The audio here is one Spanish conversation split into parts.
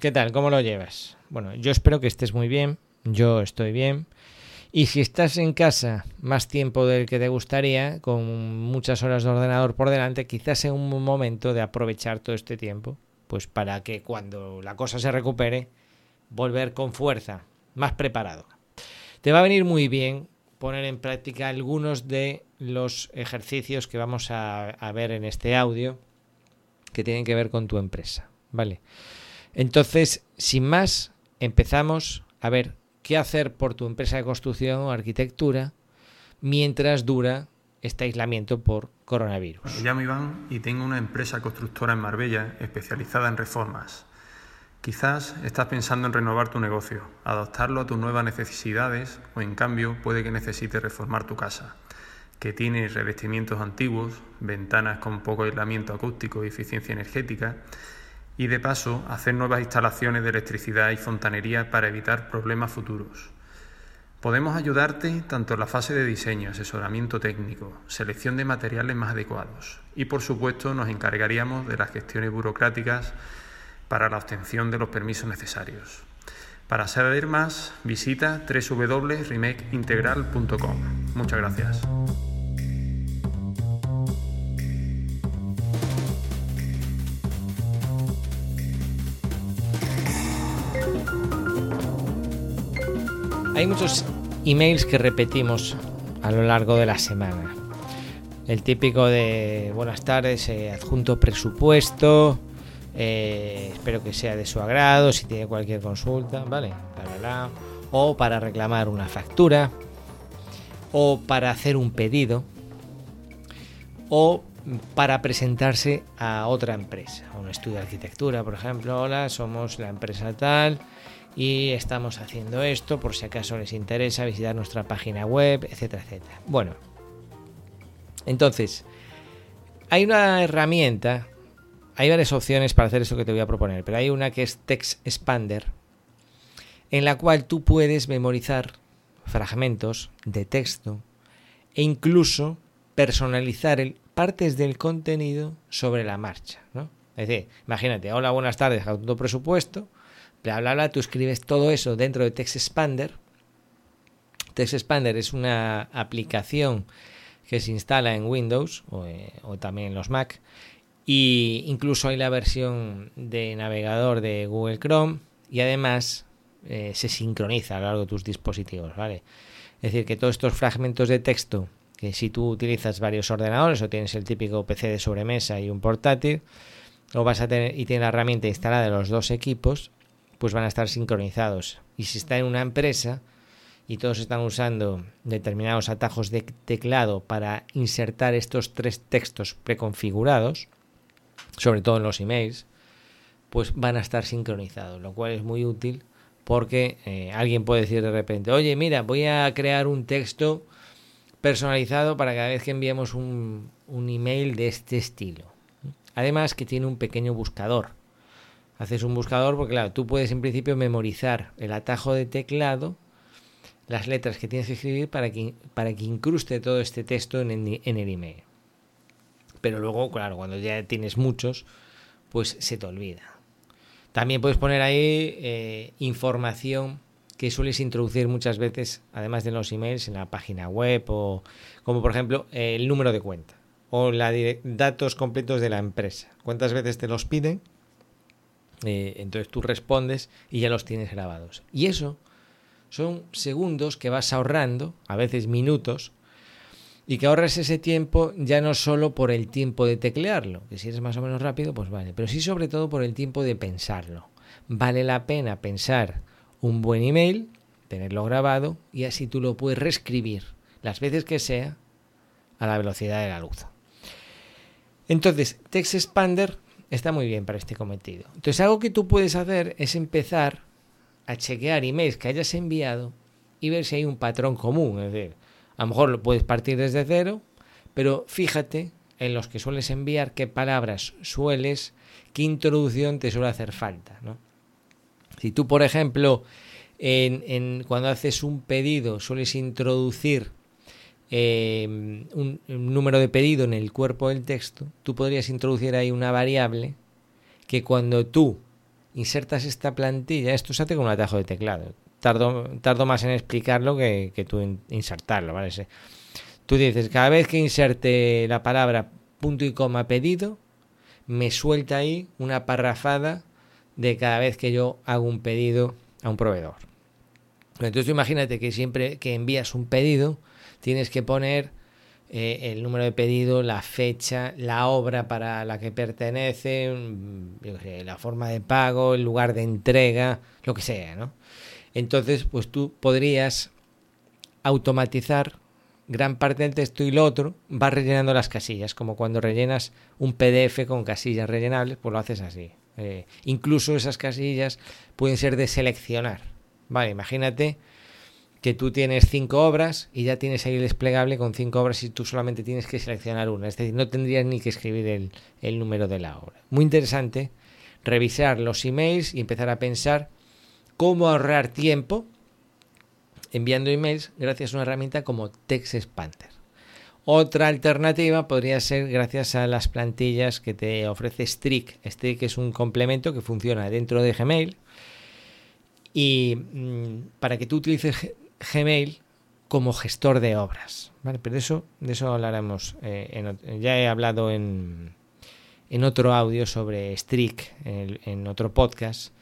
¿qué tal? ¿Cómo lo llevas? Bueno, yo espero que estés muy bien, yo estoy bien. Y si estás en casa más tiempo del que te gustaría, con muchas horas de ordenador por delante, quizás sea un momento de aprovechar todo este tiempo, pues para que cuando la cosa se recupere, volver con fuerza, más preparado. Te va a venir muy bien poner en práctica algunos de los ejercicios que vamos a, a ver en este audio que tienen que ver con tu empresa. ¿Vale? Entonces, sin más, empezamos a ver qué hacer por tu empresa de construcción o arquitectura mientras dura este aislamiento por coronavirus. Me llamo Iván y tengo una empresa constructora en Marbella especializada en reformas. Quizás estás pensando en renovar tu negocio, adaptarlo a tus nuevas necesidades o en cambio puede que necesites reformar tu casa, que tiene revestimientos antiguos, ventanas con poco aislamiento acústico y eficiencia energética y de paso hacer nuevas instalaciones de electricidad y fontanería para evitar problemas futuros. Podemos ayudarte tanto en la fase de diseño, asesoramiento técnico, selección de materiales más adecuados y por supuesto nos encargaríamos de las gestiones burocráticas para la obtención de los permisos necesarios. Para saber más, visita www.remakeintegral.com. Muchas gracias. Hay muchos emails que repetimos a lo largo de la semana. El típico de buenas tardes, eh, adjunto presupuesto, eh, espero que sea de su agrado, si tiene cualquier consulta, ¿vale? O para reclamar una factura, o para hacer un pedido, o para presentarse a otra empresa, a un estudio de arquitectura, por ejemplo. Hola, somos la empresa tal y estamos haciendo esto por si acaso les interesa visitar nuestra página web, etcétera, etcétera. Bueno, entonces, hay una herramienta, hay varias opciones para hacer eso que te voy a proponer, pero hay una que es Text Expander, en la cual tú puedes memorizar fragmentos de texto e incluso personalizar partes del contenido sobre la marcha. ¿no? Es decir, imagínate, hola, buenas tardes, tu presupuesto, bla, bla, bla, tú escribes todo eso dentro de Text Expander. Text Expander es una aplicación que se instala en Windows o, eh, también en los Mac y incluso hay la versión de navegador de Google Chrome y además eh, se sincroniza a lo largo de tus dispositivos, ¿vale? Es decir, que todos estos fragmentos de texto que si tú utilizas varios ordenadores o tienes el típico PC de sobremesa y un portátil, o vas a tener y tiene la herramienta instalada de los dos equipos, pues van a estar sincronizados. Y si está en una empresa y todos están usando determinados atajos de teclado para insertar estos tres textos preconfigurados, sobre todo en los emails, pues van a estar sincronizados, lo cual es muy útil porque eh, alguien puede decir de repente, oye, mira, voy a crear un texto personalizado para cada vez que enviemos un, un email de este estilo. Además que tiene un pequeño buscador haces un buscador porque claro, tú puedes en principio memorizar el atajo de teclado, las letras que tienes que escribir para que, para que incruste todo este texto en el, email. Pero luego, claro, cuando ya tienes muchos, pues se te olvida. También puedes poner ahí eh, información que sueles introducir muchas veces, además de los emails, en la página web o como por ejemplo el número de cuenta o la datos completos de la empresa. ¿Cuántas veces te los piden? Eh, entonces tú respondes y ya los tienes grabados. Y eso son segundos que vas ahorrando, a veces minutos, y que ahorras ese tiempo ya no solo por el tiempo de teclearlo, que si eres más o menos rápido, pues vale, pero sí sobre todo por el tiempo de pensarlo. Vale la pena pensar un buen email, tenerlo grabado, y así tú lo puedes reescribir las veces que sea a la velocidad de la luz. Entonces, Text Expander está muy bien para este cometido. Entonces, algo que tú puedes hacer es empezar a chequear emails que hayas enviado y ver si hay un patrón común. Es decir, a lo mejor lo puedes partir desde cero, pero fíjate en los que sueles enviar qué palabras sueles, qué introducción te suele hacer falta. ¿no? Si tú, por ejemplo, en, en, cuando haces un pedido sueles introducir eh, un, número de pedido en el cuerpo del texto, tú podrías introducir ahí una variable que cuando tú insertas esta plantilla, esto se hace con un atajo de teclado. Tardo, tardo más en explicarlo que, tú insertarlo, ¿vale? Tú dices, cada vez que inserte la palabra punto y coma pedido, me suelta ahí una parrafada de cada vez que yo hago un pedido a un proveedor. Entonces imagínate que siempre que envías un pedido tienes que poner eh, el número de pedido, la fecha, la obra para la que pertenece, mm, la forma de pago, el lugar de entrega, lo que sea, ¿no? Entonces, pues tú podrías automatizar gran parte del texto y lo otro va rellenando las casillas, como cuando rellenas un PDF con casillas rellenables, pues lo haces así. Eh, incluso esas casillas pueden ser de seleccionar. Vale, imagínate que tú tienes cinco obras y ya tienes ahí el desplegable con cinco obras y tú solamente tienes que seleccionar una. Es decir, no tendrías ni que escribir el, el número de la obra. Muy interesante revisar los emails y empezar a pensar cómo ahorrar tiempo enviando emails gracias a una herramienta como TextExpander. Otra alternativa podría ser gracias a las plantillas que te ofrece Strick. Strick es un complemento que funciona dentro de Gmail y mm, para que tú utilices Gmail como gestor de obras. ¿vale? Pero eso, de eso hablaremos. Eh, ya he hablado en, en otro audio sobre Strict, en, otro podcast.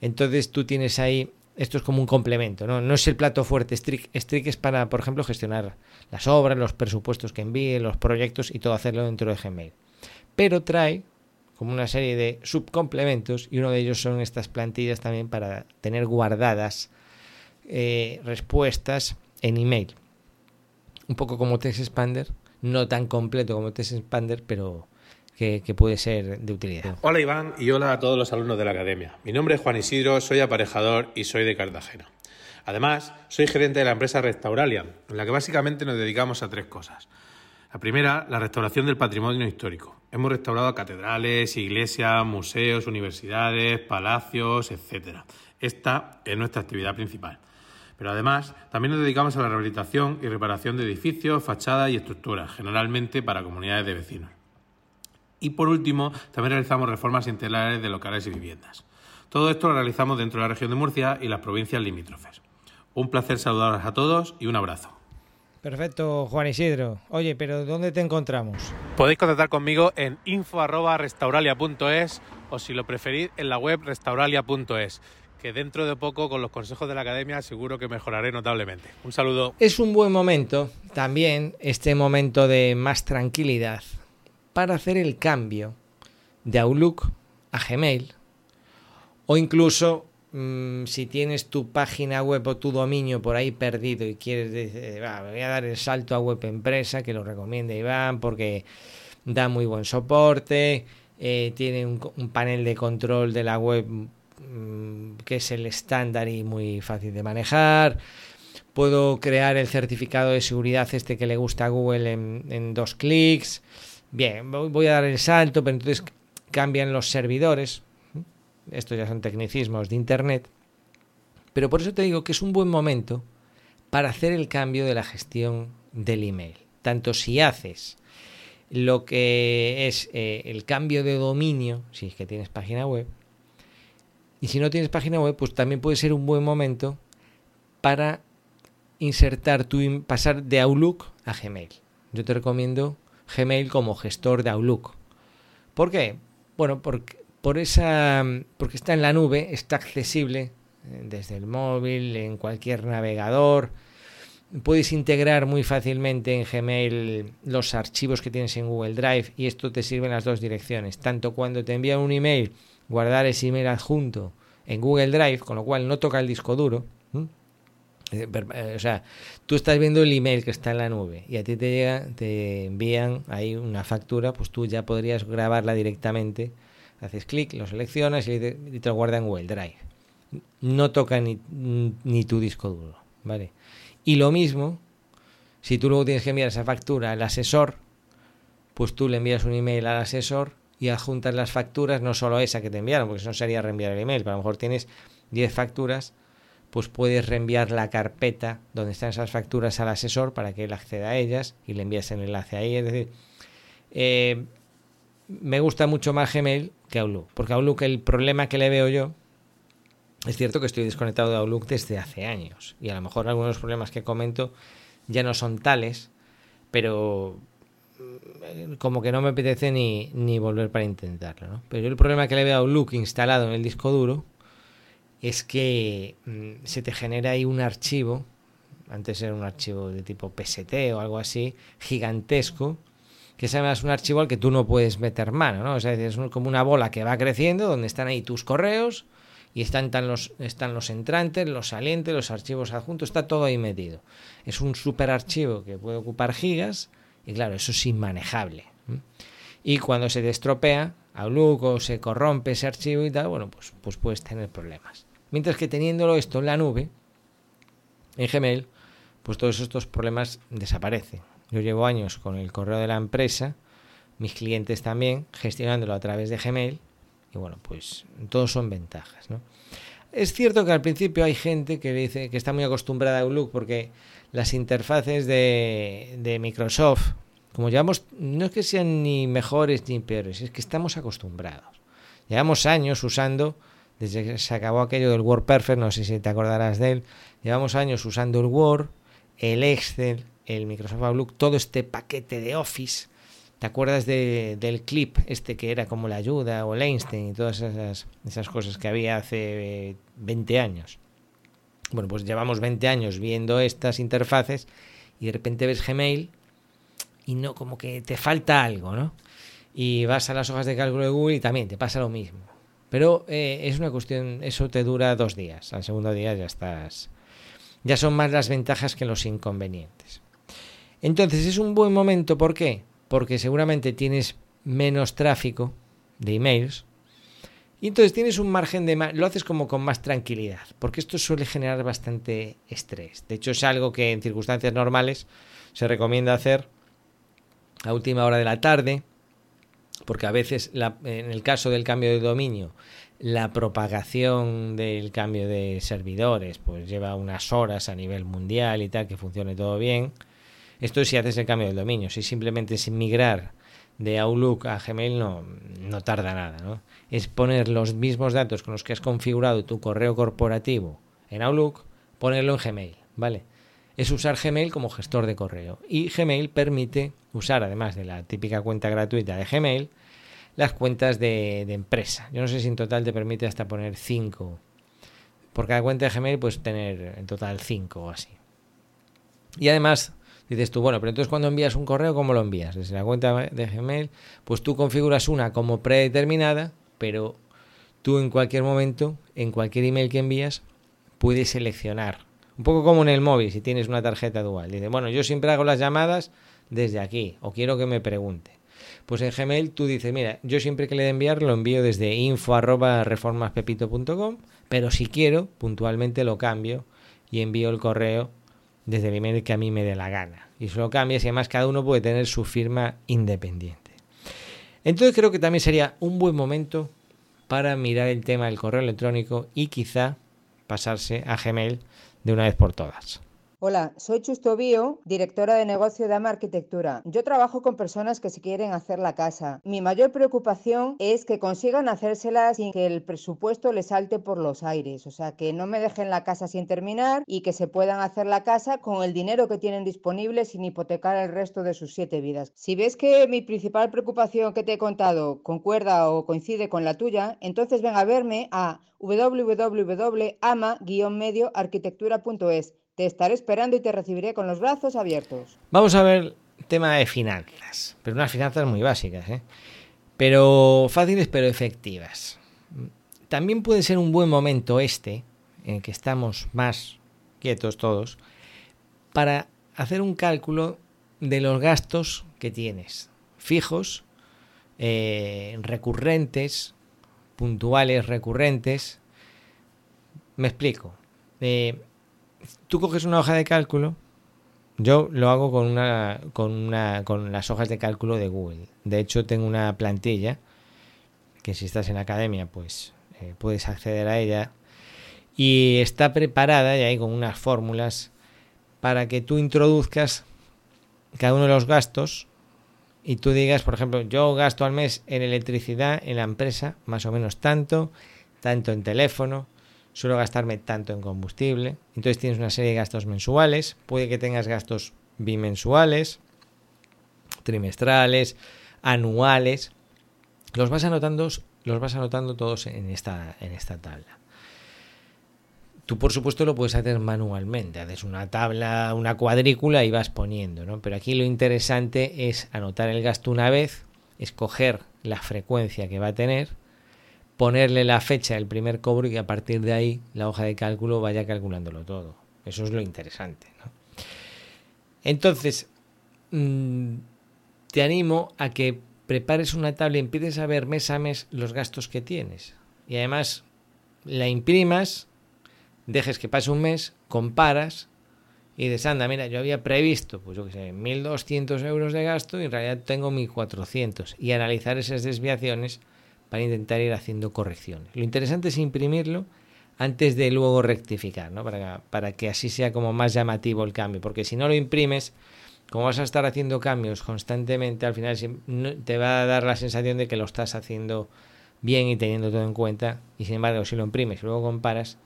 Entonces tú tienes ahí, esto es como un complemento, ¿no? No es el plato fuerte. Strict, Strict es para, por ejemplo, gestionar las obras, los presupuestos que envíe, los proyectos y todo hacerlo dentro de Gmail. Pero trae como una serie de subcomplementos y uno de ellos son estas plantillas también para tener guardadas eh, respuestas en email. Un poco como TextExpander, no tan completo como TextExpander, pero que, puede ser de utilidad. Hola Iván y hola a todos los alumnos de la academia. Mi nombre es Juan Isidro, soy aparejador y soy de Cartagena. Además, soy gerente de la empresa Restauralia, en la que básicamente nos dedicamos a tres cosas. La primera, la restauración del patrimonio histórico. Hemos restaurado catedrales, iglesias, museos, universidades, palacios, etc. Esta es nuestra actividad principal. Pero además, también nos dedicamos a la rehabilitación y reparación de edificios, fachadas y estructuras, generalmente para comunidades de vecinos. Y por último, también realizamos reformas integrales de locales y viviendas. Todo esto lo realizamos dentro de la región de Murcia y las provincias limítrofes. Un placer saludarles a todos y un abrazo. Perfecto, Juan Isidro. Oye, pero ¿dónde te encontramos? Podéis contactar conmigo en info.restauralia.es o si lo preferís en la web restauralia.es que dentro de poco con los consejos de la academia seguro que mejoraré notablemente. Un saludo. Es un buen momento, también este momento de más tranquilidad, para hacer el cambio de Outlook a Gmail o incluso mm, si tienes tu página web o tu dominio por ahí perdido y quieres decir, voy a dar el salto a web empresa, que lo recomienda Iván porque da muy buen soporte, eh, tiene un panel de control de la web que es el estándar y muy fácil de manejar. Puedo crear el certificado de seguridad este que le gusta a Google en, dos clics. Bien, voy a dar el salto, pero entonces cambian los servidores. Estos ya son tecnicismos de Internet. Pero por eso te digo que es un buen momento para hacer el cambio de la gestión del email. Tanto si haces lo que es eh, el cambio de dominio, si es que tienes página web, y si no tienes página web, pues también puede ser un buen momento para insertar tu pasar de Outlook a Gmail. Yo te recomiendo Gmail como gestor de Outlook. ¿Por qué? Bueno, porque, por esa, porque está en la nube, está accesible eh, desde el móvil, en cualquier navegador. Puedes integrar muy fácilmente en Gmail los archivos que tienes en Google Drive y esto te sirve en las dos direcciones. Tanto cuando te envían un email guardar ese email adjunto en Google Drive, con lo cual no toca el disco duro. Eh, eh, o sea, tú estás viendo el email que está en la nube y a ti te llega, te envían ahí una factura, pues tú ya podrías grabarla directamente. Haces clic, lo seleccionas y te, lo guarda en Google Drive. No toca ni, ni tu disco duro, ¿vale? Y lo mismo, si tú luego tienes que enviar esa factura al asesor, pues tú le envías un email al asesor y adjuntas las facturas, no solo esa que te enviaron, porque eso no sería reenviar el email, pero a lo mejor tienes 10 facturas, pues puedes reenviar la carpeta donde están esas facturas al asesor para que él acceda a ellas y le envíes el enlace ahí. Es decir, eh, me gusta mucho más Gmail que Outlook, porque Outlook el problema que le veo yo es cierto que estoy desconectado de Outlook desde hace años y a lo mejor algunos problemas que comento ya no son tales, pero como que no me apetece ni, ni volver para intentarlo. ¿no? Pero yo el problema que le veo a Outlook instalado en el disco duro es que mm, se te genera ahí un archivo, antes era un archivo de tipo PST o algo así, gigantesco, que es además un archivo al que tú no puedes meter mano, ¿no? O sea, es como una bola que va creciendo, donde están ahí tus correos, y están, los, están los entrantes, los salientes, los archivos adjuntos, está todo ahí metido. Es un super archivo que puede ocupar gigas y claro, eso es inmanejable. Y cuando se te estropea o se corrompe ese archivo y tal, bueno, pues, pues puedes tener problemas. Mientras que teniéndolo esto en la nube, en Gmail, pues todos estos problemas desaparecen. Yo llevo años con el correo de la empresa, mis clientes también, gestionándolo a través de Gmail y bueno, pues todos son ventajas, ¿no? Es cierto que al principio hay gente que dice que está muy acostumbrada a Outlook porque las interfaces de, de Microsoft, como llevamos, no es que sean ni mejores ni peores, es que estamos acostumbrados. Llevamos años usando, desde que se acabó aquello del Word Perfect, no sé si te acordarás de él, llevamos años usando el Word, el Excel, el Microsoft Outlook, todo este paquete de Office ¿Te acuerdas de, del clip este que era como la ayuda o el Einstein y todas esas, esas cosas que había hace 20 eh, años? Bueno, pues llevamos 20 años viendo estas interfaces y de repente ves Gmail y no, como que te falta algo, ¿no? Y vas a las hojas de cálculo de Google y también te pasa lo mismo. Pero eh, es una cuestión, eso te dura dos días. Al segundo día ya estás. Ya son más las ventajas que los inconvenientes. Entonces es un buen momento, ¿por qué? Porque seguramente tienes menos tráfico de emails y entonces tienes un margen de lo haces como con más tranquilidad, porque esto suele generar bastante estrés. De hecho, es algo que en circunstancias normales se recomienda hacer a última hora de la tarde, porque a veces en el caso del cambio de dominio, la propagación del cambio de servidores pues lleva unas horas a nivel mundial y tal, que funcione todo bien. Esto es si haces el cambio del dominio. Si simplemente es migrar de Outlook a Gmail no, no tarda nada. ¿no? Es poner los mismos datos con los que has configurado tu correo corporativo en Outlook, ponerlo en Gmail. ¿vale? Es usar Gmail como gestor de correo. Y Gmail permite usar, además de la típica cuenta gratuita de Gmail, las cuentas de, de empresa. Yo no sé si en total te permite hasta poner 5. Por cada cuenta de Gmail puedes tener en total 5 o así. Y además Dices tú, bueno, pero entonces cuando envías un correo, ¿cómo lo envías? Desde la cuenta de Gmail, pues tú configuras una como predeterminada, pero tú en cualquier momento, en cualquier email que envías, puedes seleccionar. Un poco como en el móvil, si tienes una tarjeta dual. Dice, bueno, yo siempre hago las llamadas desde aquí, o quiero que me pregunte. Pues en Gmail tú dices, mira, yo siempre que le de enviar lo envío desde info arroba reformaspepito.com, pero si quiero, puntualmente lo cambio y envío el correo desde el email que a mí me dé la gana. Y eso lo cambias y además cada uno puede tener su firma independiente. Entonces creo que también sería un buen momento para mirar el tema del correo electrónico y quizá pasarse a Gmail de una vez por todas. Hola, soy Chusto Bio, directora de negocio de AMA Arquitectura. Yo trabajo con personas que se quieren hacer la casa. Mi mayor preocupación es que consigan hacérsela sin que el presupuesto les salte por los aires, o sea, que no me dejen la casa sin terminar y que se puedan hacer la casa con el dinero que tienen disponible sin hipotecar el resto de sus siete vidas. Si ves que mi principal preocupación que te he contado concuerda o coincide con la tuya, entonces ven a verme a www.ama-medioarquitectura.es te estaré esperando y te recibiré con los brazos abiertos. Vamos a ver tema de finanzas, pero unas finanzas muy básicas, ¿eh? pero fáciles pero efectivas. También puede ser un buen momento este, en el que estamos más quietos todos, para hacer un cálculo de los gastos que tienes, fijos, eh, recurrentes, puntuales, recurrentes. Me explico. Eh, tú coges una hoja de cálculo, yo lo hago con una, con una, con las hojas de cálculo de Google. De hecho, tengo una plantilla que si estás en la academia, pues eh, puedes acceder a ella y está preparada y hay con unas fórmulas para que tú introduzcas cada uno de los gastos y tú digas, por ejemplo, yo gasto al mes en electricidad en la empresa más o menos tanto, tanto en teléfono, suelo gastarme tanto en combustible. Entonces tienes una serie de gastos mensuales, puede que tengas gastos bimensuales, trimestrales, anuales. Los vas anotando, los vas anotando todos en esta, en esta tabla. Tú, por supuesto, lo puedes hacer manualmente. Haces una tabla, una cuadrícula y vas poniendo, ¿no? Pero aquí lo interesante es anotar el gasto una vez, escoger la frecuencia que va a tener, ponerle la fecha del primer cobro y que a partir de ahí la hoja de cálculo vaya calculándolo todo. Eso es lo interesante, ¿no? Entonces, mm, te animo a que prepares una tabla y empieces a ver mes a mes los gastos que tienes. Y además la imprimas dejes que pase un mes, comparas y dices, anda, mira, yo había previsto, pues yo qué sé, 1.200 euros de gasto y en realidad tengo 1.400 y analizar esas desviaciones para intentar ir haciendo correcciones. Lo interesante es imprimirlo antes de luego rectificar, ¿no? Para, para que así sea como más llamativo el cambio, porque si no lo imprimes, como vas a estar haciendo cambios constantemente, al final te va a dar la sensación de que lo estás haciendo bien y teniendo todo en cuenta, y sin embargo, si lo imprimes y luego comparas,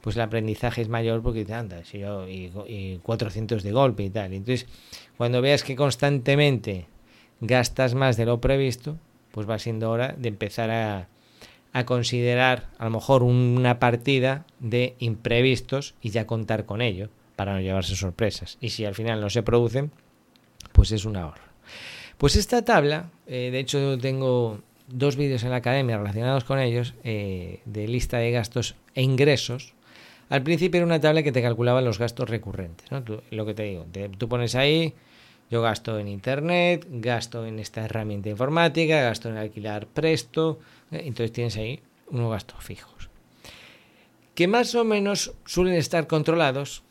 pues el aprendizaje es mayor porque te anda, si yo, y, 400 de golpe y tal. Entonces, cuando veas que constantemente gastas más de lo previsto, pues va siendo hora de empezar a, a considerar a lo mejor una partida de imprevistos y ya contar con ello para no llevarse sorpresas. Y si al final no se producen, pues es un ahorro. Pues esta tabla, eh, de hecho tengo dos vídeos en la academia relacionados con ellos, eh, de lista de gastos e ingresos, al principio era una tabla que te calculaba los gastos recurrentes, ¿no? lo que te digo, tú pones ahí, yo gasto en internet, gasto en esta herramienta informática, gasto en alquilar presto, ¿eh? entonces tienes ahí unos gastos fijos. Que más o menos suelen estar controlados,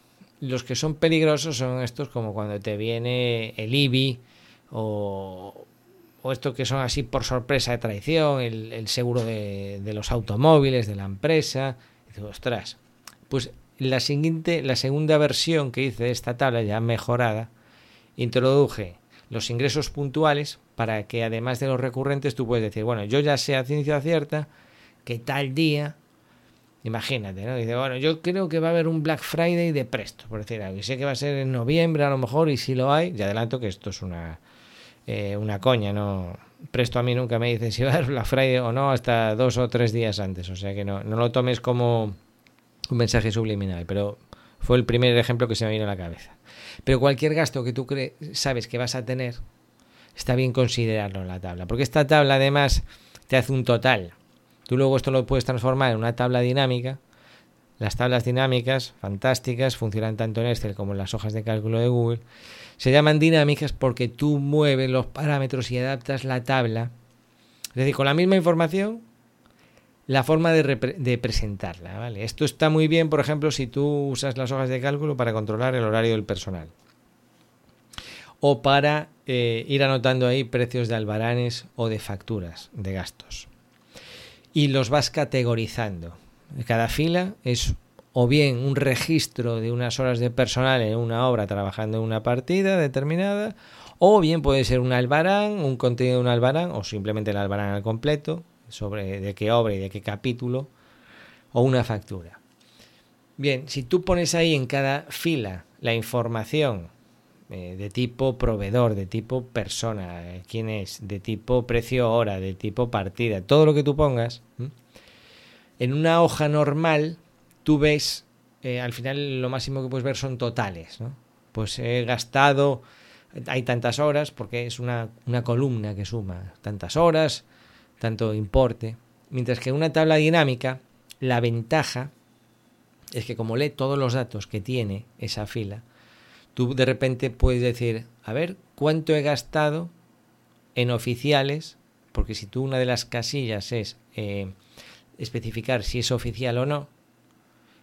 los que son peligrosos son estos como cuando te viene el IBI o, o estos que son así por sorpresa de traición, el, seguro de, los automóviles de la empresa. Digo, ostras, pues la siguiente, la segunda versión que hice de esta tabla ya mejorada, introduje los ingresos puntuales para que además de los recurrentes tú puedes decir, bueno, yo ya sé a ciencia cierta que tal día, imagínate, ¿no? Dice, bueno, yo creo que va a haber un Black Friday de presto, por decir algo, y sé que va a ser en noviembre a lo mejor, y si lo hay, ya adelanto que esto es una, eh, una coña, ¿no? Presto a mí nunca me dice si va a haber Black Friday o no hasta dos o tres días antes, o sea que no, no lo tomes como un mensaje subliminal, pero fue el primer ejemplo que se me vino a la cabeza. Pero cualquier gasto que tú sabes que vas a tener, está bien considerarlo en la tabla, porque esta tabla además te hace un total. Tú luego esto lo puedes transformar en una tabla dinámica. Las tablas dinámicas, fantásticas, funcionan tanto en Excel como en las hojas de cálculo de Google. Se llaman dinámicas porque tú mueves los parámetros y adaptas la tabla. Es decir, con la misma información, la forma de, presentarla. ¿vale? Esto está muy bien, por ejemplo, si tú usas las hojas de cálculo para controlar el horario del personal. O para eh, ir anotando ahí precios de albaranes o de facturas de gastos. Y los vas categorizando. Cada fila es o bien un registro de unas horas de personal en una obra trabajando en una partida determinada, o bien puede ser un albarán, un contenido de un albarán, o simplemente el albarán al completo, sobre de qué obra y de qué capítulo, o una factura. Bien, si tú pones ahí en cada fila la información eh, de tipo proveedor, de tipo persona, eh, quién es, de tipo precio hora, de tipo partida, todo lo que tú pongas, en una hoja normal tú ves, eh, al final lo máximo que puedes ver son totales, ¿no? Pues he gastado, hay tantas horas, porque es una, una columna que suma tantas horas, tanto importe. Mientras que en una tabla dinámica, la ventaja es que como lee todos los datos que tiene esa fila, tú de repente puedes decir, a ver, ¿cuánto he gastado en oficiales? Porque si tú una de las casillas es eh, especificar si es oficial o no,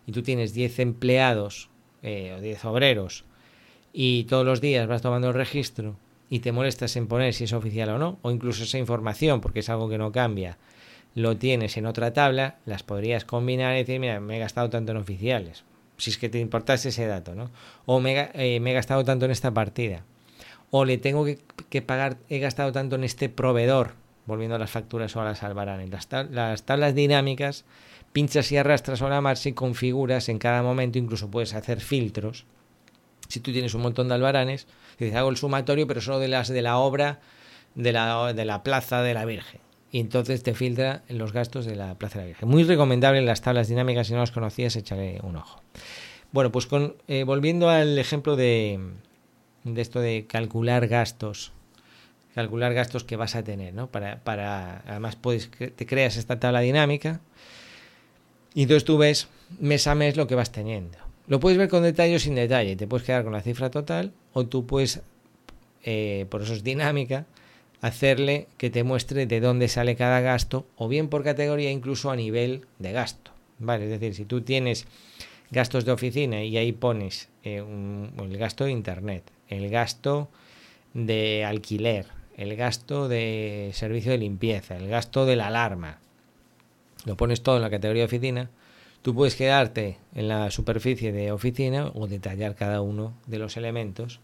y tú tienes 10 empleados eh, o 10 obreros, y todos los días vas tomando el registro, y te molestas en poner si es oficial o no, o incluso esa información, porque es algo que no cambia, lo tienes en otra tabla, las podrías combinar y decir, mira, me he gastado tanto en oficiales, si es que te importase ese dato, ¿no? O me, eh, he gastado tanto en esta partida. o le tengo que, pagar, he gastado tanto en este proveedor, volviendo a las facturas o a las albaranes. Las, las tablas dinámicas, pinchas y arrastras o la marcha y configuras en cada momento, incluso puedes hacer filtros. Si tú tienes un montón de albaranes, dices, hago el sumatorio, pero solo de las de la obra de la, de la Plaza de la Virgen. Y entonces te filtra los gastos de la Plaza de la Virgen. Muy recomendable las tablas dinámicas, si no las conocías, échale un ojo. Bueno, pues con, eh, volviendo al ejemplo de, de esto de calcular gastos, calcular gastos que vas a tener, ¿no? Para, para además puedes, te creas esta tabla dinámica y entonces tú ves mes a mes lo que vas teniendo. Lo puedes ver con detalle o sin detalle, te puedes quedar con la cifra total o tú puedes, eh, por eso es dinámica, hacerle que te muestre de dónde sale cada gasto o bien por categoría incluso a nivel de gasto. ¿Vale? Es decir, si tú tienes gastos de oficina y ahí pones eh, el gasto de internet, el gasto de alquiler, el gasto de servicio de limpieza, el gasto de la alarma, lo pones todo en la categoría de oficina, tú puedes quedarte en la superficie de oficina o detallar cada uno de los elementos.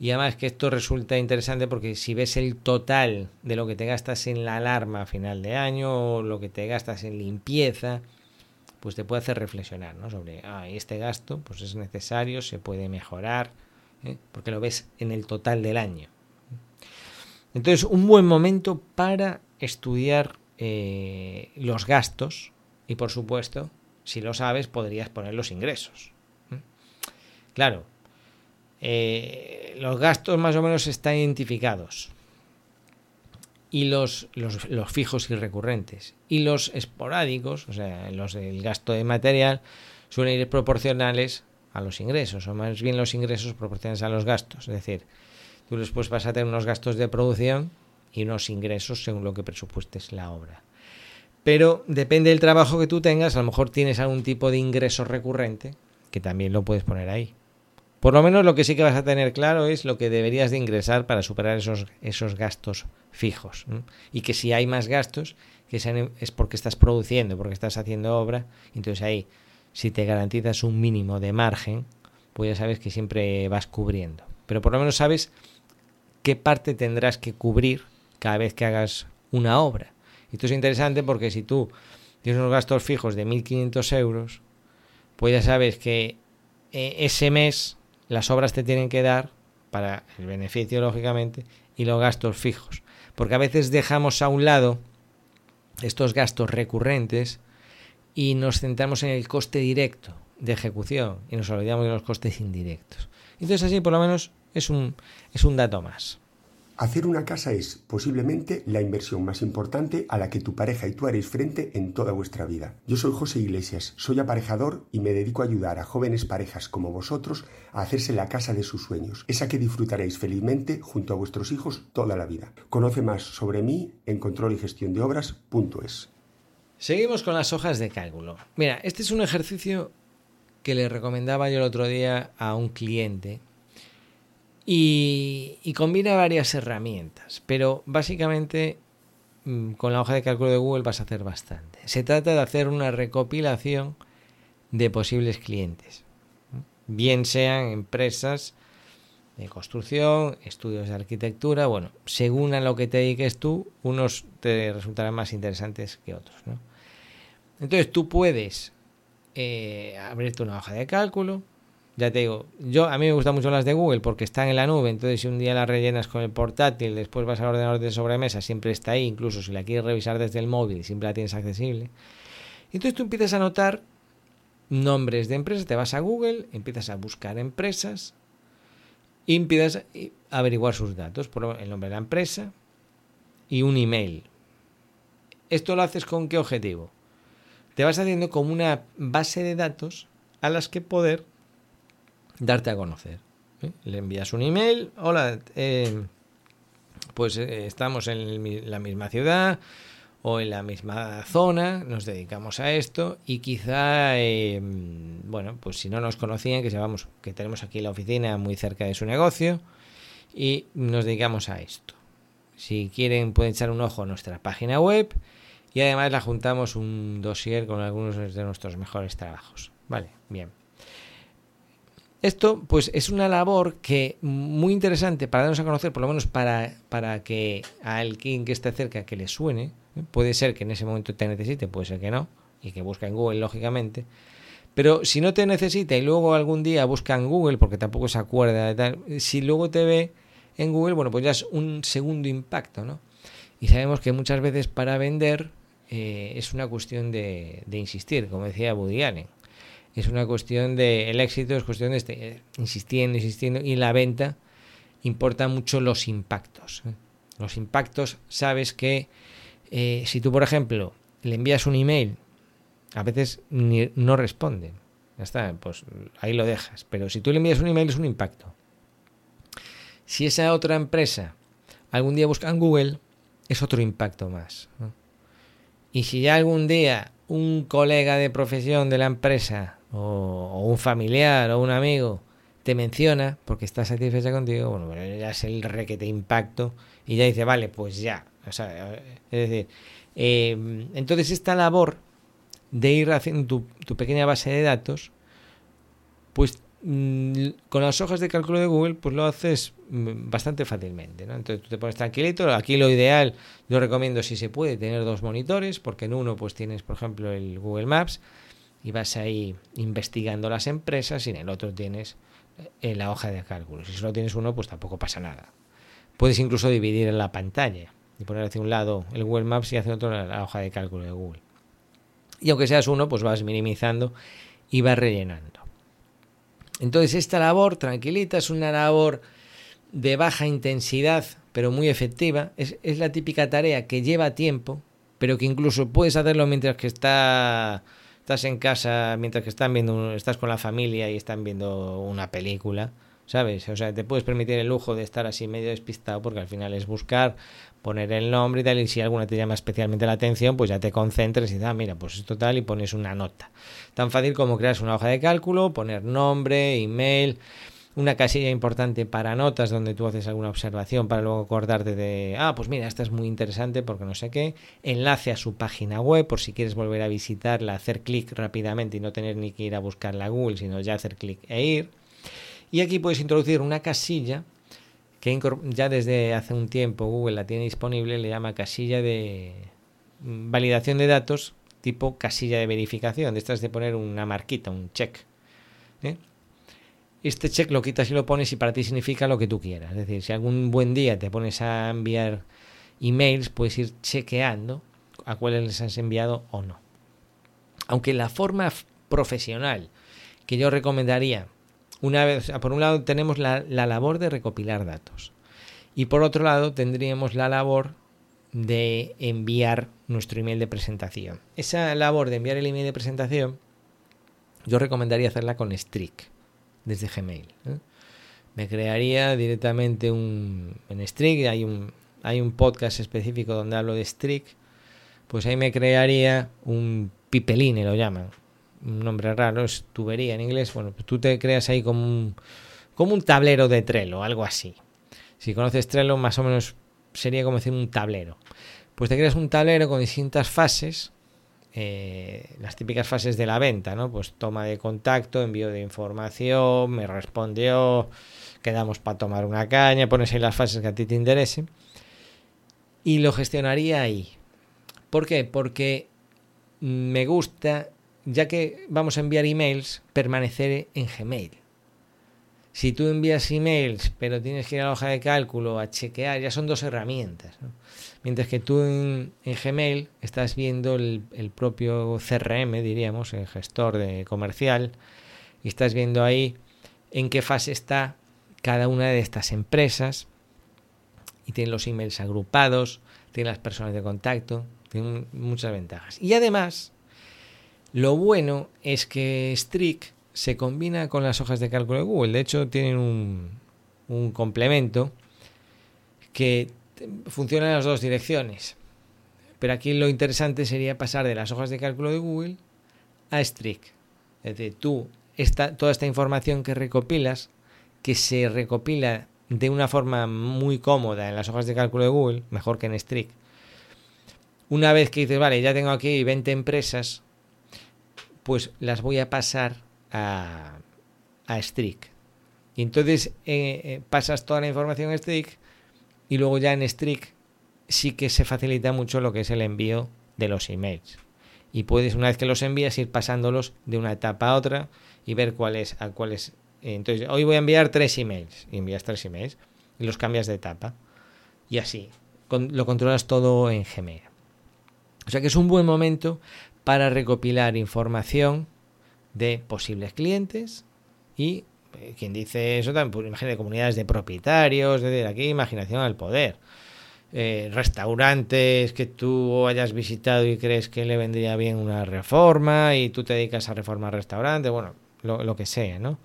Y además que esto resulta interesante porque si ves el total de lo que te gastas en la alarma a final de año o lo que te gastas en limpieza, pues te puede hacer reflexionar ¿no? sobre ah, este gasto pues es necesario, se puede mejorar, ¿eh? porque lo ves en el total del año. Entonces, un buen momento para estudiar eh, los gastos y, por supuesto, si lo sabes, podrías poner los ingresos. ¿eh? Claro, los gastos más o menos están identificados y los, los, los, fijos y recurrentes. Y los esporádicos, o sea, los del gasto de material, suelen ir proporcionales a los ingresos, o más bien los ingresos proporcionales a los gastos. Es decir, tú después vas a tener unos gastos de producción y unos ingresos según lo que presupuestes la obra. Pero depende del trabajo que tú tengas, a lo mejor tienes algún tipo de ingreso recurrente, que también lo puedes poner ahí. Por lo menos lo que sí que vas a tener claro es lo que deberías de ingresar para superar esos, esos gastos fijos. Y que si hay más gastos, que es porque estás produciendo, porque estás haciendo obra, entonces ahí, si te garantizas un mínimo de margen, pues ya sabes que siempre vas cubriendo. Pero por lo menos sabes qué parte tendrás que cubrir cada vez que hagas una obra. Esto es interesante porque si tú tienes unos gastos fijos de 1.500 euros, pues ya sabes que eh, ese mes las obras te tienen que dar para el beneficio, lógicamente, y los gastos fijos. Porque a veces dejamos a un lado estos gastos recurrentes y nos centramos en el coste directo de ejecución y nos olvidamos de los costes indirectos. Entonces así por lo menos es un, es un dato más. Hacer una casa es posiblemente la inversión más importante a la que tu pareja y tú haréis frente en toda vuestra vida. Yo soy José Iglesias, soy aparejador y me dedico a ayudar a jóvenes parejas como vosotros a hacerse la casa de sus sueños, esa que disfrutaréis felizmente junto a vuestros hijos toda la vida. Conoce más sobre mí en control y gestión de obras.es. Seguimos con las hojas de cálculo. Mira, este es un ejercicio que le recomendaba yo el otro día a un cliente y, combina varias herramientas, pero básicamente mm, con la hoja de cálculo de Google vas a hacer bastante. Se trata de hacer una recopilación de posibles clientes, bien sean empresas de construcción, estudios de arquitectura, bueno, según a lo que te dediques tú, unos te resultarán más interesantes que otros. Entonces tú puedes eh, abrirte una hoja de cálculo, ya te digo, yo a mí me gustan mucho las de Google porque están en la nube, entonces si un día las rellenas con el portátil, después vas al ordenador de sobremesa, siempre está ahí, incluso si la quieres revisar desde el móvil, siempre la tienes accesible. Entonces tú empiezas a anotar nombres de empresas, te vas a Google, empiezas a buscar empresas y empiezas a averiguar sus datos, por el nombre de la empresa y un email. ¿Esto lo haces con qué objetivo? Te vas haciendo como una base de datos a las que poder darte a conocer. ¿eh? Le envías un email, hola, eh, pues eh, estamos en la misma ciudad o en la misma zona, nos dedicamos a esto y quizá, bueno, pues si no nos conocían, que sepamos que tenemos aquí la oficina muy cerca de su negocio y nos dedicamos a esto. Si quieren pueden echar un ojo a nuestra página web y además la juntamos un dossier con algunos de nuestros mejores trabajos. Vale, bien. Esto pues es una labor que muy interesante para darnos a conocer, por lo menos para, para que a alguien que esté cerca que le suene, ¿eh? puede ser que en ese momento te necesite, puede ser que no, y que busque en Google, lógicamente, pero si no te necesita y luego algún día busca en Google, porque tampoco se acuerda de tal, si luego te ve en Google, bueno, pues ya es un segundo impacto, ¿no? Y sabemos que muchas veces para vender eh, es una cuestión de, de insistir, como decía Woody Allen es una cuestión de el éxito es cuestión de este, insistiendo insistiendo y la venta importa mucho los impactos ¿eh? los impactos sabes que eh, si tú por ejemplo le envías un email a veces no responden ya está pues ahí lo dejas pero si tú le envías un email es un impacto si esa otra empresa algún día busca en Google es otro impacto más y si ya algún día un colega de profesión de la empresa o, un familiar o un amigo te menciona porque está satisfecha contigo, bueno, ya es el requete impacto y ya dice, vale, pues ya. O sea, es decir, eh, entonces esta labor de ir haciendo tu, pequeña base de datos, pues mm, con las hojas de cálculo de Google, pues lo haces mm, bastante fácilmente. ¿no? Entonces tú te pones tranquilito. Aquí lo ideal, yo recomiendo si se puede tener dos monitores, porque en uno pues tienes, por ejemplo, el Google Maps y vas ahí investigando las empresas y en el otro tienes en eh, la hoja de cálculo. Si solo tienes uno, pues tampoco pasa nada. Puedes incluso dividir en la pantalla y poner hacia un lado el Google Maps y hacia otro la hoja de cálculo de Google. Y aunque seas uno, pues vas minimizando y vas rellenando. Entonces esta labor, tranquilita, es una labor de baja intensidad, pero muy efectiva. Es, es la típica tarea que lleva tiempo, pero que incluso puedes hacerlo mientras que está estás en casa mientras que están viendo, estás con la familia y están viendo una película, ¿sabes? O sea, te puedes permitir el lujo de estar así medio despistado porque al final es buscar, poner el nombre y tal, y si alguna te llama especialmente la atención, pues ya te concentres y dices, ah, mira, pues esto tal, y pones una nota. Tan fácil como crear una hoja de cálculo, poner nombre, email, una casilla importante para notas donde tú haces alguna observación para luego acordarte de, ah, pues mira, esta es muy interesante porque no sé qué, enlace a su página web por si quieres volver a visitarla, hacer clic rápidamente y no tener ni que ir a buscarla a Google, sino ya hacer clic e ir. Y aquí puedes introducir una casilla que ya desde hace un tiempo Google la tiene disponible, le llama casilla de validación de datos tipo casilla de verificación, de estas de poner una marquita, un check. ¿eh? Este check lo quitas y lo pones y para ti significa lo que tú quieras. Es decir, si algún buen día te pones a enviar emails, puedes ir chequeando a cuáles les has enviado o no. Aunque la forma profesional que yo recomendaría, una vez, por un lado tenemos la, la labor de recopilar datos y por otro lado tendríamos la labor de enviar nuestro email de presentación. Esa labor de enviar el email de presentación yo recomendaría hacerla con Strict desde Gmail. ¿eh? Me crearía directamente un en Strict, hay un hay un podcast específico donde hablo de Strict, pues ahí me crearía un pipeline, lo llaman, un nombre raro, es tubería en inglés, bueno, pues tú te creas ahí como un, como un tablero de Trello, algo así. Si conoces Trello, más o menos sería como decir un tablero. Pues te creas un tablero con distintas fases eh, las típicas fases de la venta, ¿no? Pues toma de contacto, envío de información, me respondió, quedamos para tomar una caña, pones ahí las fases que a ti te interesen y lo gestionaría ahí. ¿Por qué? Porque me gusta, ya que vamos a enviar emails, permanecer en Gmail. Si tú envías emails, pero tienes que ir a la hoja de cálculo a chequear, ya son dos herramientas. Mientras que tú en, Gmail estás viendo el, propio CRM, diríamos, el gestor de comercial, y estás viendo ahí en qué fase está cada una de estas empresas, y tiene los emails agrupados, tiene las personas de contacto, tiene muchas ventajas. Y además, lo bueno es que Strict se combina con las hojas de cálculo de Google. De hecho, tienen un, complemento que funciona en las dos direcciones. Pero aquí lo interesante sería pasar de las hojas de cálculo de Google a Strict. Es decir, tú, esta, toda esta información que recopilas, que se recopila de una forma muy cómoda en las hojas de cálculo de Google, mejor que en Strict. Una vez que dices, vale, ya tengo aquí 20 empresas, pues las voy a pasar a, a Strict. Y entonces eh, eh, pasas toda la información a Strict y luego ya en Strict sí que se facilita mucho lo que es el envío de los emails. Y puedes, una vez que los envías, ir pasándolos de una etapa a otra y ver cuáles a cuáles. Entonces, hoy voy a enviar tres emails. Y envías tres emails y los cambias de etapa. Y así. lo controlas todo en Gmail. O sea que es un buen momento para recopilar información de posibles clientes y eh, quien dice eso también, pues, imagínate comunidades de propietarios, de aquí imaginación al poder. Eh, restaurantes que tú hayas visitado y crees que le vendría bien una reforma y tú te dedicas a reformar restaurantes, bueno, lo, que sea, ¿no?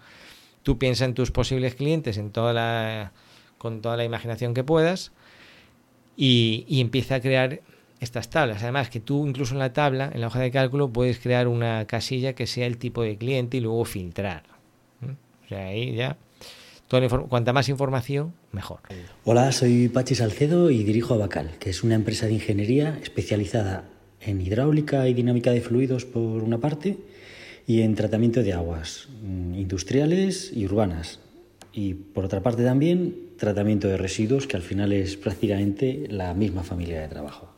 Tú piensas en tus posibles clientes en toda la, con toda la imaginación que puedas y, y empieza a crear estas tablas. Además, que tú incluso en la tabla, en la hoja de cálculo, puedes crear una casilla que sea el tipo de cliente y luego filtrar. O sea, ahí ya cuanta más información, mejor. Hola, soy Pachi Salcedo y dirijo Abacal, que es una empresa de ingeniería especializada en hidráulica y dinámica de fluidos por una parte y en tratamiento de aguas mm, industriales y urbanas. Y por otra parte también tratamiento de residuos, que al final es prácticamente la misma familia de trabajo.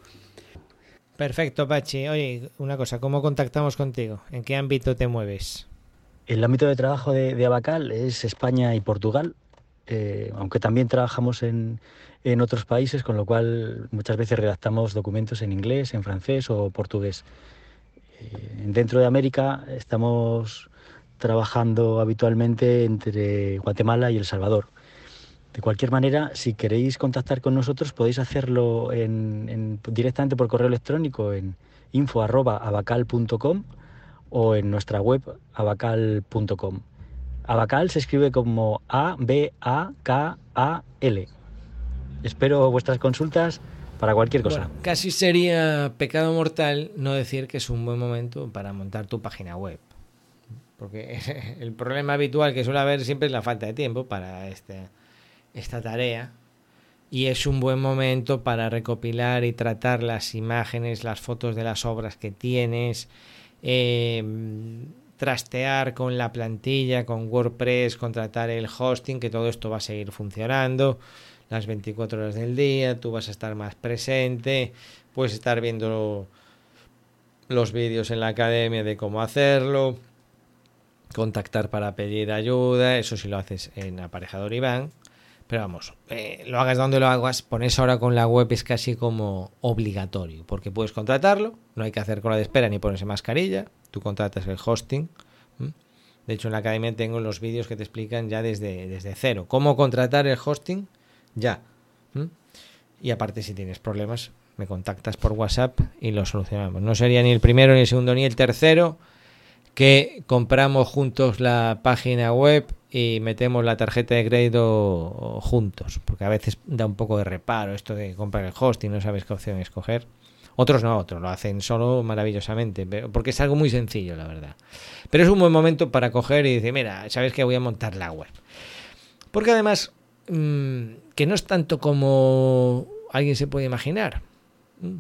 Perfecto, Pachi. Oye, una cosa, ¿cómo contactamos contigo? ¿En qué ámbito te mueves? El ámbito de trabajo de, Abacal es España y Portugal, eh, aunque también trabajamos en, otros países, con lo cual muchas veces redactamos documentos en inglés, en francés o portugués. Eh, dentro de América estamos trabajando habitualmente entre Guatemala y El Salvador. De cualquier manera, si queréis contactar con nosotros, podéis hacerlo directamente por correo electrónico en info.abacal.com o en nuestra web abacal.com. Abacal se escribe como A-B-A-K-A-L. Espero vuestras consultas para cualquier cosa. casi sería pecado mortal no decir que es un buen momento para montar tu página web. Porque el problema habitual que suele haber siempre es la falta de tiempo para este, esta tarea. Y es un buen momento para recopilar y tratar las imágenes, las fotos de las obras que tienes, Em, trastear con la plantilla, con WordPress, contratar el hosting, que todo esto va a seguir funcionando las 24 horas del día, tú vas a estar más presente, puedes estar viendo los vídeos en la academia de cómo hacerlo, contactar para pedir ayuda, eso si lo haces en aparejador Iván. Pero vamos, eh, lo hagas donde lo hagas, pones ahora con la web es casi como obligatorio, porque puedes contratarlo, no hay que hacer cola de espera ni ponerse mascarilla, tú contratas el hosting. De hecho, en la academia tengo los vídeos que te explican ya desde, desde cero. Cómo contratar el hosting ya. Y aparte, si tienes problemas, me contactas por WhatsApp y lo solucionamos. No sería ni el primero, ni el segundo, ni el tercero que compramos juntos la página web y metemos la tarjeta de crédito juntos, porque a veces da un poco de reparo esto de comprar el hosting, no sabes qué opción escoger. Otros no, otros lo hacen solo maravillosamente, porque es algo muy sencillo, la verdad. Pero es un buen momento para coger y decir, mira, sabes que voy a montar la web. Porque además, mm, que no es tanto como alguien se puede imaginar. Mm,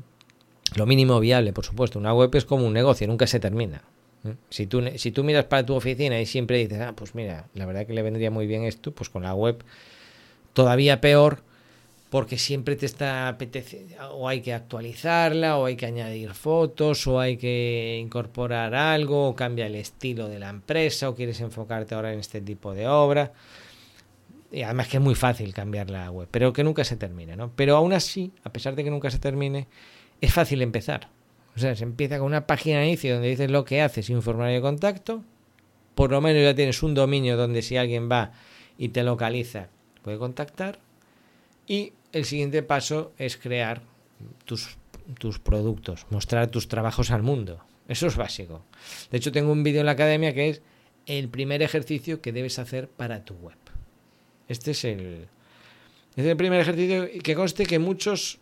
lo mínimo viable, por supuesto. Una web es como un negocio, nunca se termina. Si tú, si miras para tu oficina y siempre dices, ah, pues mira, la verdad que le vendría muy bien esto, pues con la web todavía peor, porque siempre te está apeteciendo, o hay que actualizarla, o hay que añadir fotos, o hay que incorporar algo, o cambia el estilo de la empresa, o quieres enfocarte ahora en este tipo de obra. Y además que es muy fácil cambiar la web, pero que nunca se termine, ¿no? Pero aún así, a pesar de que nunca se termine, es fácil empezar. O sea, se empieza con una página de inicio donde dices lo que haces y un formulario de contacto. Por lo menos ya tienes un dominio donde si alguien va y te localiza, puede contactar. Y el siguiente paso es crear tus, tus productos, mostrar tus trabajos al mundo. Eso es básico. De hecho, tengo un vídeo en la academia que es el primer ejercicio que debes hacer para tu web. Este es el, este es el primer ejercicio que conste que muchos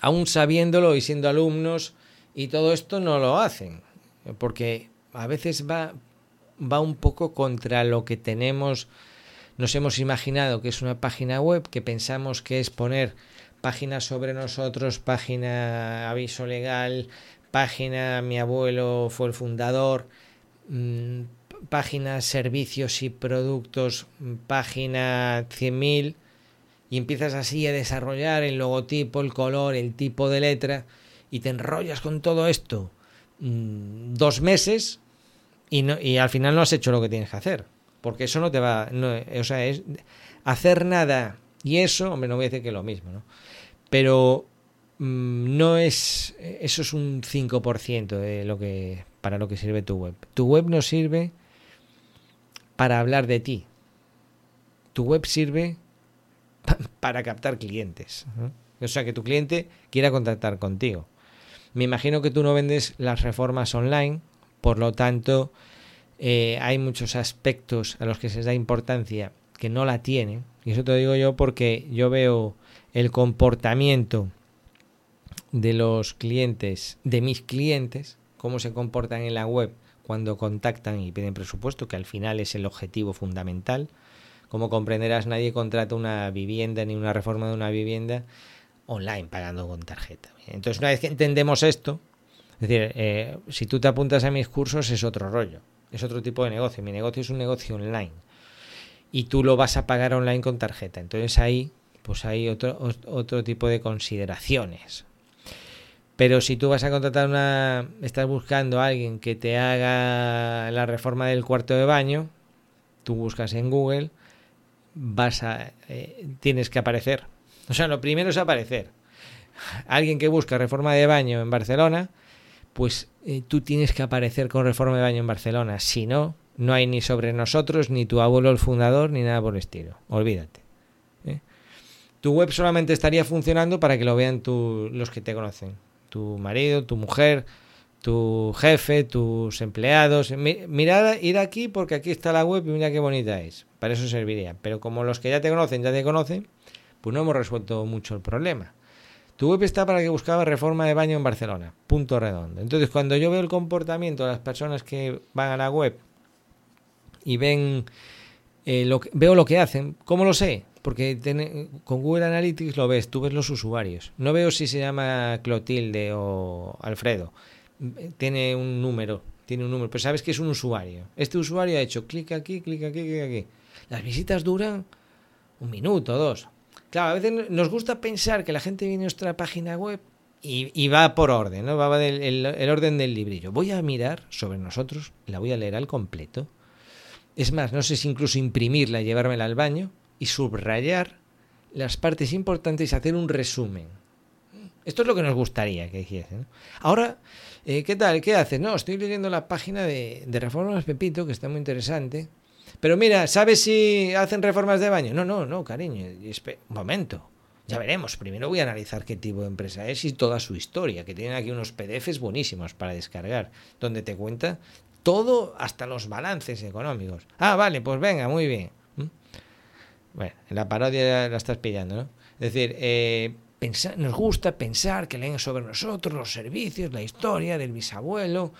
aún sabiéndolo y siendo alumnos y todo esto no lo hacen, porque a veces va, va un poco contra lo que tenemos, nos hemos imaginado que es una página web, que pensamos que es poner página sobre nosotros, página aviso legal, página mi abuelo fue el fundador, mm, página servicios y productos, página 100.000, y empiezas así a desarrollar el logotipo, el color, el tipo de letra, y te enrollas con todo esto mm, dos meses y, no, y al final no has hecho lo que tienes que hacer. Porque eso no te va. o sea, es hacer nada y eso, hombre, no voy a decir que es lo mismo, ¿no? Pero mm, no es. Eso es un 5% de lo que. para lo que sirve tu web. Tu web no sirve para hablar de ti. Tu web sirve para captar clientes. O sea, que tu cliente quiera contactar contigo. Me imagino que tú no vendes las reformas online, por lo tanto, eh, hay muchos aspectos a los que se da importancia que no la tienen. Y eso te digo yo porque yo veo el comportamiento de los clientes, de mis clientes, cómo se comportan en la web cuando contactan y piden presupuesto, que al final es el objetivo fundamental. Como comprenderás, nadie contrata una vivienda ni una reforma de una vivienda online pagando con tarjeta. Entonces, una vez que entendemos esto, es decir, eh, si tú te apuntas a mis cursos es otro rollo, es otro tipo de negocio. Mi negocio es un negocio online y tú lo vas a pagar online con tarjeta. Entonces ahí, pues hay otro, otro tipo de consideraciones. Pero si tú vas a contratar una, estás buscando a alguien que te haga la reforma del cuarto de baño, tú buscas en Google, vas a, eh, tienes que aparecer. O sea, lo primero es aparecer. Alguien que busca reforma de baño en Barcelona, pues eh, tú tienes que aparecer con reforma de baño en Barcelona. Si no, no hay ni sobre nosotros, ni tu abuelo el fundador, ni nada por el estilo. Olvídate. ¿eh? Tu web solamente estaría funcionando para que lo vean los que te conocen. Tu marido, tu mujer, tu jefe, tus empleados. Mirad, ir aquí porque aquí está la web y mira qué bonita es. Para eso serviría. Pero como los que ya te conocen, ya te conocen, pues no hemos resuelto mucho el problema. Tu web está para que buscaba reforma de baño en Barcelona. Punto redondo. Entonces, cuando yo veo el comportamiento de las personas que van a la web y ven eh, lo que, veo lo que hacen. ¿Cómo lo sé? Porque con Google Analytics lo ves, tú ves los usuarios. No veo si se llama Clotilde o Alfredo. Tiene un número, tiene un número, pero sabes que es un usuario. Este usuario ha hecho clic aquí, clic aquí, clic aquí. Las visitas duran un minuto, dos. Claro, a veces nos gusta pensar que la gente viene a nuestra página web y, va por orden, ¿no? Va del, el orden del librillo. Voy a mirar sobre nosotros, la voy a leer al completo es más, no sé si incluso imprimirla y llevármela al baño y subrayar las partes importantes y hacer un resumen. Esto es lo que nos gustaría que hiciesen. Ahora, eh, ¿qué tal? ¿Qué haces? No, estoy leyendo la página de, de Reformas Pepito, que está muy interesante. Pero mira, ¿sabes si hacen reformas de baño? No, no, no, cariño. Un momento. Ya veremos. Primero voy a analizar qué tipo de empresa es y toda su historia, que tienen aquí unos PDFs buenísimos para descargar, donde te cuenta todo hasta los balances económicos. Ah, vale, pues venga, muy bien. ¿Mm? Bueno, en la parodia la estás pillando, ¿no? Es decir, eh, nos gusta pensar que leen sobre nosotros los servicios, la historia del bisabuelo,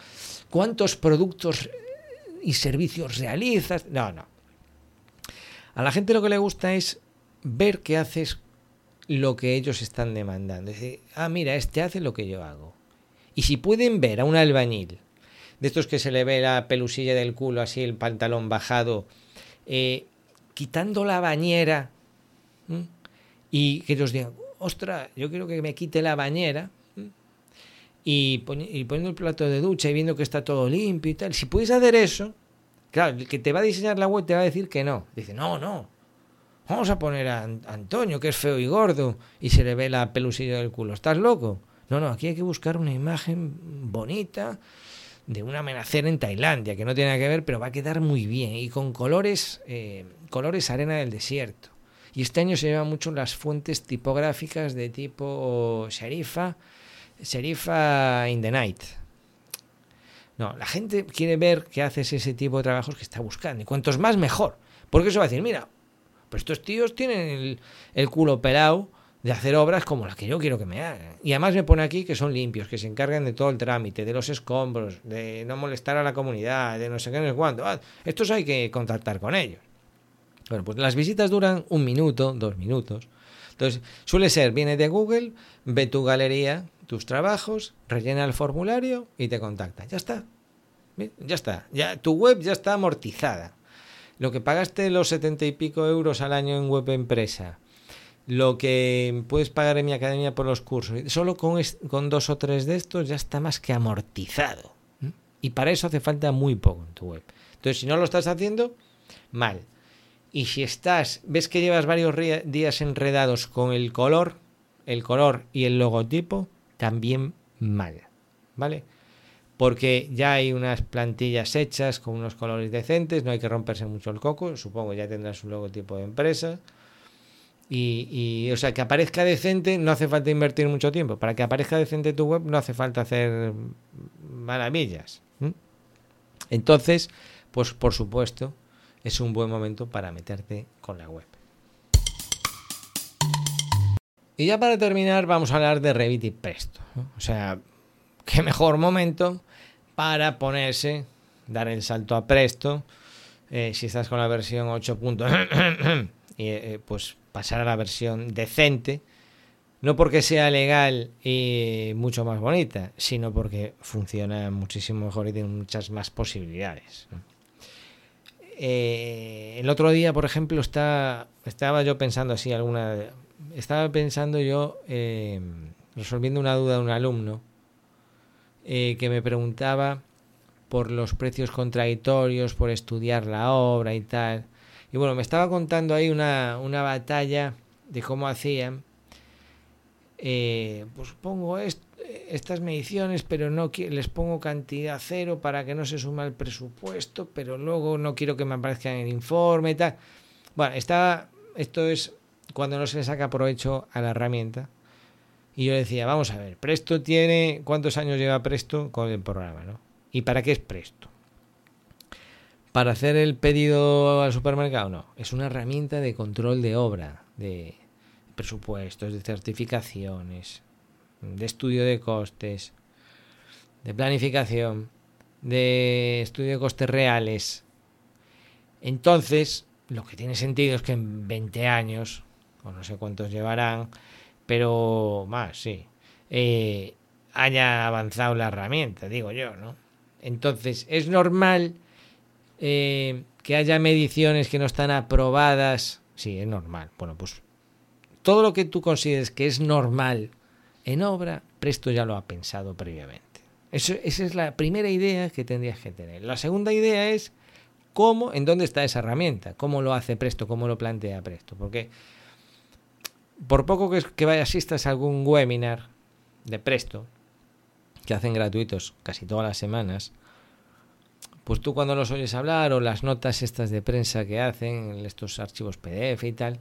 cuántos productos y servicios realizas. No, no. A la gente lo que le gusta es ver que haces lo que ellos están demandando. Es decir, ah, mira, este hace lo que yo hago. Y si pueden ver a un albañil de estos que se le ve la pelusilla del culo, así el pantalón bajado, eh, quitando la bañera y que ellos digan, ostras, yo quiero que me quite la bañera y, poniendo el plato de ducha y viendo que está todo limpio y tal. Si puedes hacer eso, claro, el que te va a diseñar la web te va a decir que no. Dice, no, no. Vamos a poner a Antonio, que es feo y gordo, y se le ve la pelusilla del culo. ¿Estás loco? No, no, aquí hay que buscar una imagen bonita, de una amenacer en Tailandia, que no tiene nada que ver, pero va a quedar muy bien y con colores, eh, colores arena del desierto. Y este año se llevan mucho las fuentes tipográficas de tipo Sherifa, Sherifa in the Night. No, la gente quiere ver que haces ese tipo de trabajos que está buscando. Y cuantos más, mejor. Porque eso va a decir, mira, pues estos tíos tienen el, el culo pelado de hacer obras como las que yo quiero que me hagan. Y además me pone aquí que son limpios, que se encargan de todo el trámite, de los escombros, de no molestar a la comunidad, de no sé qué, no sé cuánto. Ah, estos hay que contactar con ellos. Bueno, pues las visitas duran un minuto, dos minutos. Entonces, suele ser, viene de Google, ve tu galería, tus trabajos, rellena el formulario y te contacta. Ya está. Ya está, ya tu web ya está amortizada. Lo que pagaste los setenta y pico euros al año en web empresa, lo que puedes pagar en mi academia por los cursos, solo con, con dos o tres de estos ya está más que amortizado. Y para eso hace falta muy poco en tu web. Entonces, si no lo estás haciendo, mal. Y si estás, ves que llevas varios días enredados con el color, el color y el logotipo, también mal. ¿Vale? Porque ya hay unas plantillas hechas con unos colores decentes, no hay que romperse mucho el coco, supongo ya tendrás un logotipo de empresa. Y, o sea, que aparezca decente no hace falta invertir mucho tiempo. Para que aparezca decente tu web no hace falta hacer maravillas. Entonces, pues por supuesto, es un buen momento para meterte con la web. Y ya para terminar, vamos a hablar de Revit y Presto. O sea, qué mejor momento para ponerse, dar el salto a Presto. Eh, si estás con la versión 8. y eh, pues pasar a la versión decente no porque sea legal y mucho más bonita, sino porque funciona muchísimo mejor y tiene muchas más posibilidades. Eh, el otro día, por ejemplo, estaba yo pensando así alguna... Estaba pensando yo, eh, resolviendo una duda de un alumno, eh, que me preguntaba por los precios contradictorios, por estudiar la obra y tal. Y bueno, me estaba contando ahí una, una batalla de cómo hacían eh, pues pongo estas mediciones, pero no les pongo cantidad cero para que no se suma el presupuesto, pero luego no quiero que me aparezca en el informe tal. Bueno, está, esto es cuando no se le saca provecho a la herramienta. Y yo decía, vamos a ver, Presto tiene, ¿cuántos años lleva Presto con el programa? ¿no? ¿Y para qué es Presto? ¿Para hacer el pedido al supermercado? No, es una herramienta de control de obra, de, presupuestos, de certificaciones, de estudio de costes, de planificación, de estudio de costes reales. Entonces, lo que tiene sentido es que en 20 años, o no sé cuántos llevarán, pero más, sí, eh, haya avanzado la herramienta, digo yo, ¿no? Entonces, es normal eh, que haya mediciones que no están aprobadas. Sí, es normal. Bueno, pues todo lo que tú consideres que es normal en obra, Presto ya lo ha pensado previamente. esa es la primera idea que tendrías que tener. La segunda idea es cómo, en dónde está esa herramienta, cómo lo hace Presto, cómo lo plantea Presto. Porque por poco que, que asistas a algún webinar de Presto, que hacen gratuitos casi todas las semanas, pues tú cuando los oyes hablar o las notas estas de prensa que hacen, estos archivos PDF y tal,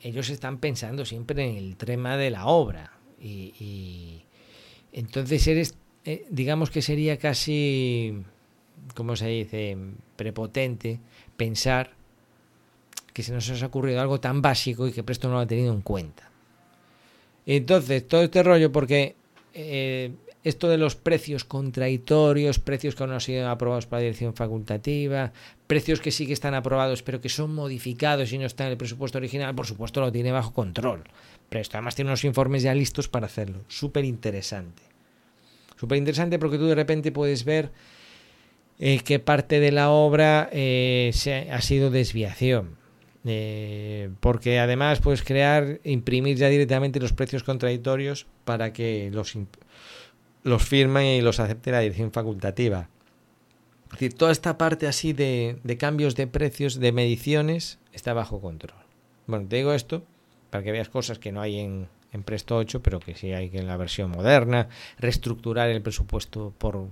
ellos están pensando siempre en el tema de la obra. Y, entonces eres eh, digamos que sería casi como se dice prepotente pensar que se nos ha ocurrido algo tan básico y que Presto no lo ha tenido en cuenta. Entonces todo este rollo porque eh, esto de los precios contradictorios, precios que aún no han sido aprobados por la dirección facultativa, precios que sí que están aprobados pero que son modificados y no están en el presupuesto original, por supuesto lo tiene bajo control. Pero esto además tiene unos informes ya listos para hacerlo. Súper interesante. Súper interesante porque tú de repente puedes ver eh, qué parte de la obra eh, se ha sido desviación. Eh, porque además puedes crear, imprimir ya directamente los precios contradictorios para que los los firme y los acepte la dirección facultativa. Es decir, toda esta parte así de, cambios de precios, de mediciones, está bajo control. Bueno, te digo esto para que veas cosas que no hay en, en Presto 8, pero que sí hay en la versión moderna, reestructurar el presupuesto por,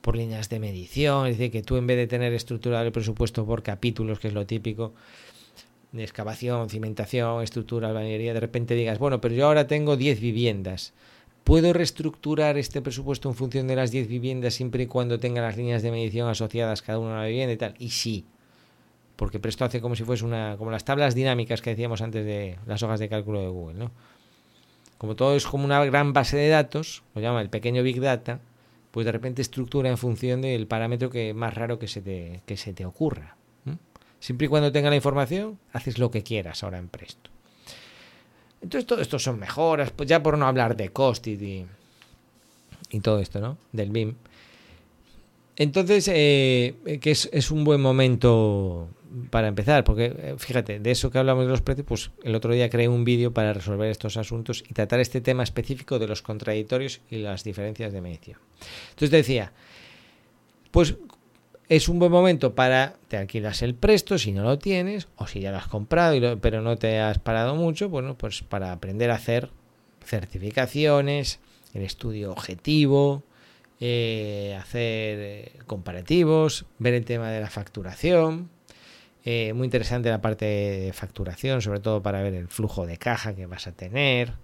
por líneas de medición, es decir, que tú en vez de tener estructurado el presupuesto por capítulos, que es lo típico, de excavación, cimentación, estructura, albañería, de repente digas, bueno, pero yo ahora tengo 10 viviendas ¿Puedo reestructurar este presupuesto en función de las 10 viviendas siempre y cuando tenga las líneas de medición asociadas cada una a la vivienda y tal? Y sí, porque Presto hace como si fuese una, como las tablas dinámicas que decíamos antes de las hojas de cálculo de Google, ¿no? Como todo es como una gran base de datos, lo llama el pequeño Big Data, pues de repente estructura en función del parámetro que más raro que se te, que se te ocurra. Siempre y cuando tenga la información, haces lo que quieras ahora en Presto. Entonces todo esto son mejoras, pues ya por no hablar de Costit y, y todo esto, ¿no? Del BIM. Entonces, eh, que es, es, un buen momento para empezar, porque eh, fíjate, de eso que hablamos de los precios, pues el otro día creé un vídeo para resolver estos asuntos y tratar este tema específico de los contradictorios y las diferencias de medición. Entonces decía, pues es un buen momento para te alquilas el presto si no lo tienes o si ya lo has comprado pero no te has parado mucho bueno pues para aprender a hacer certificaciones el estudio objetivo eh, hacer eh, comparativos ver el tema de la facturación eh, muy interesante la parte de facturación sobre todo para ver el flujo de caja que vas a tener.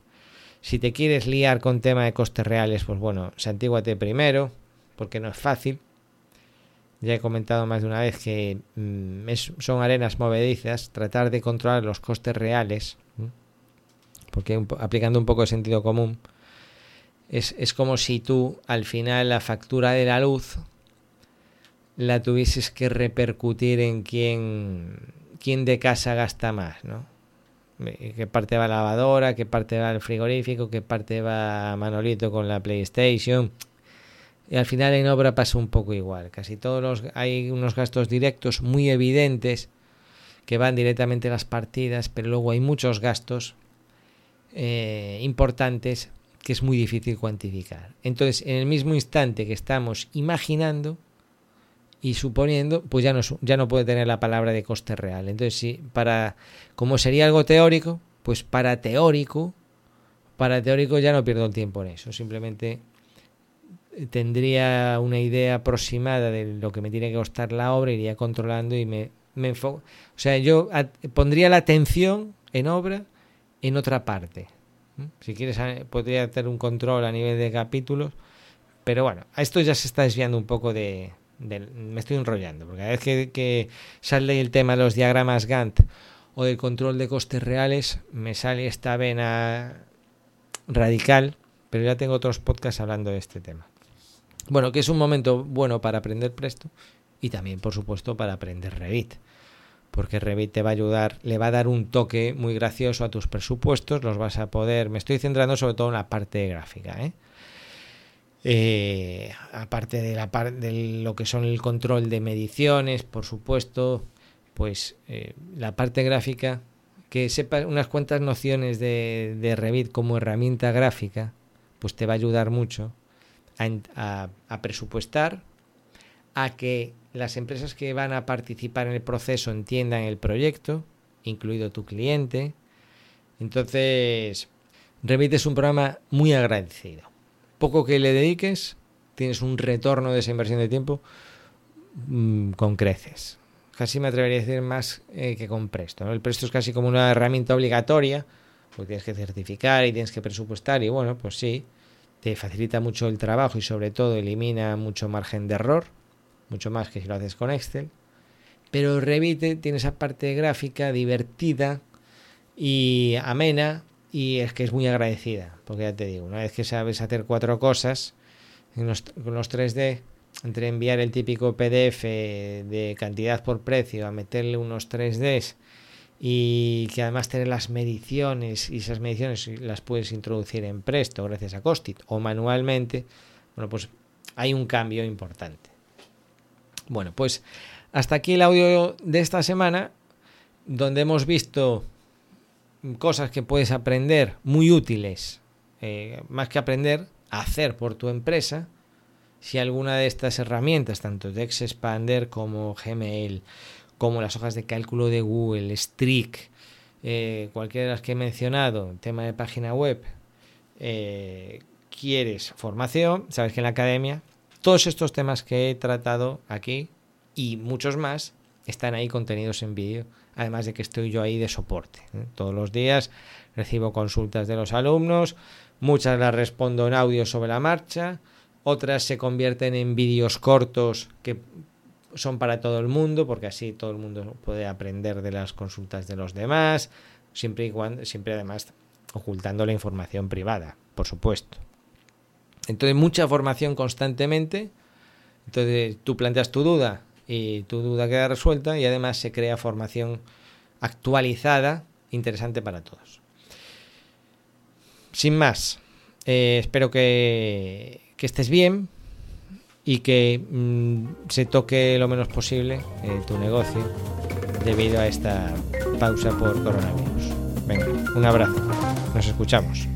Si te quieres liar con tema de costes reales pues bueno santíguate primero porque no es fácil ya he comentado más de una vez que mm, son arenas movedizas, tratar de controlar los costes reales, porque aplicando un poco de sentido común, es, es, como si tú al final la factura de la luz la tuvieses que repercutir en quién, quién de casa gasta más, ¿no? qué parte va la lavadora, qué parte va al frigorífico, qué parte va Manolito con la PlayStation. Y al final en obra pasa un poco igual. Casi todos los hay unos gastos directos muy evidentes que van directamente a las partidas, pero luego hay muchos gastos eh, importantes que es muy difícil cuantificar. Entonces, en el mismo instante que estamos imaginando y suponiendo, pues ya no, ya no puede tener la palabra de coste real. Entonces, sí, para, como sería algo teórico, pues para teórico, para teórico ya no pierdo el tiempo en eso. Simplemente tendría una idea aproximada de lo que me tiene que costar la obra, iría controlando y me, me enfoco. O sea, yo pondría la atención en obra en otra parte. Si quieres, podría hacer un control a nivel de capítulos, pero bueno, a esto ya se está desviando un poco de. me estoy enrollando, porque a vez que, que sale el tema de los diagramas Gantt o del control de costes reales, me sale esta vena radical, pero ya tengo otros podcasts hablando de este tema. Bueno, que es un momento bueno para aprender Presto y también, por supuesto, para aprender Revit. Porque Revit te va a ayudar, le va a dar un toque muy gracioso a tus presupuestos, los vas a poder. Me estoy centrando sobre todo en la parte gráfica, ¿eh? Eh, aparte de, la de lo que son el control de mediciones, por supuesto, pues eh, la parte gráfica, que sepas unas cuantas nociones de, de Revit como herramienta gráfica, pues te va a ayudar mucho a, presupuestar, a que las empresas que van a participar en el proceso entiendan el proyecto, incluido tu cliente. Entonces, Revit es un programa muy agradecido. Poco que le dediques, tienes un retorno de esa inversión de tiempo mm, con creces. Casi me atrevería a decir más eh, que con Presto. El Presto es casi como una herramienta obligatoria, porque tienes que certificar y tienes que presupuestar, y bueno, pues sí, te facilita mucho el trabajo y sobre todo elimina mucho margen de error, mucho más que si lo haces con Excel. Pero Revit tiene esa parte gráfica divertida y amena y es que es muy agradecida, porque ya te digo, una vez que sabes hacer cuatro cosas con los 3D, entre enviar el típico PDF de cantidad por precio a meterle unos 3Ds y que además tener las mediciones y esas mediciones las puedes introducir en Presto gracias a Costit o manualmente, bueno, pues hay un cambio importante. Bueno, pues hasta aquí el audio de esta semana, donde hemos visto cosas que puedes aprender muy útiles, eh, más que aprender, hacer por tu empresa. Si alguna de estas herramientas, tanto de Expander como Gmail, como las hojas de cálculo de Google, Streak, eh, cualquiera de las que he mencionado, tema de página web, eh, quieres formación, sabes que en la academia todos estos temas que he tratado aquí y muchos más están ahí contenidos en vídeo, además de que estoy yo ahí de soporte. ¿eh? Todos los días recibo consultas de los alumnos, muchas las respondo en audio sobre la marcha, otras se convierten en vídeos cortos que son para todo el mundo, porque así todo el mundo puede aprender de las consultas de los demás, siempre y cuando, siempre además ocultando la información privada, por supuesto. Entonces, mucha formación constantemente. Entonces, tú planteas tu duda y tu duda queda resuelta y además se crea formación actualizada, interesante para todos. Sin más, eh, espero que, que estés bien, y que mm, se toque lo menos posible eh, tu negocio debido a esta pausa por coronavirus. Venga, un abrazo. Nos escuchamos.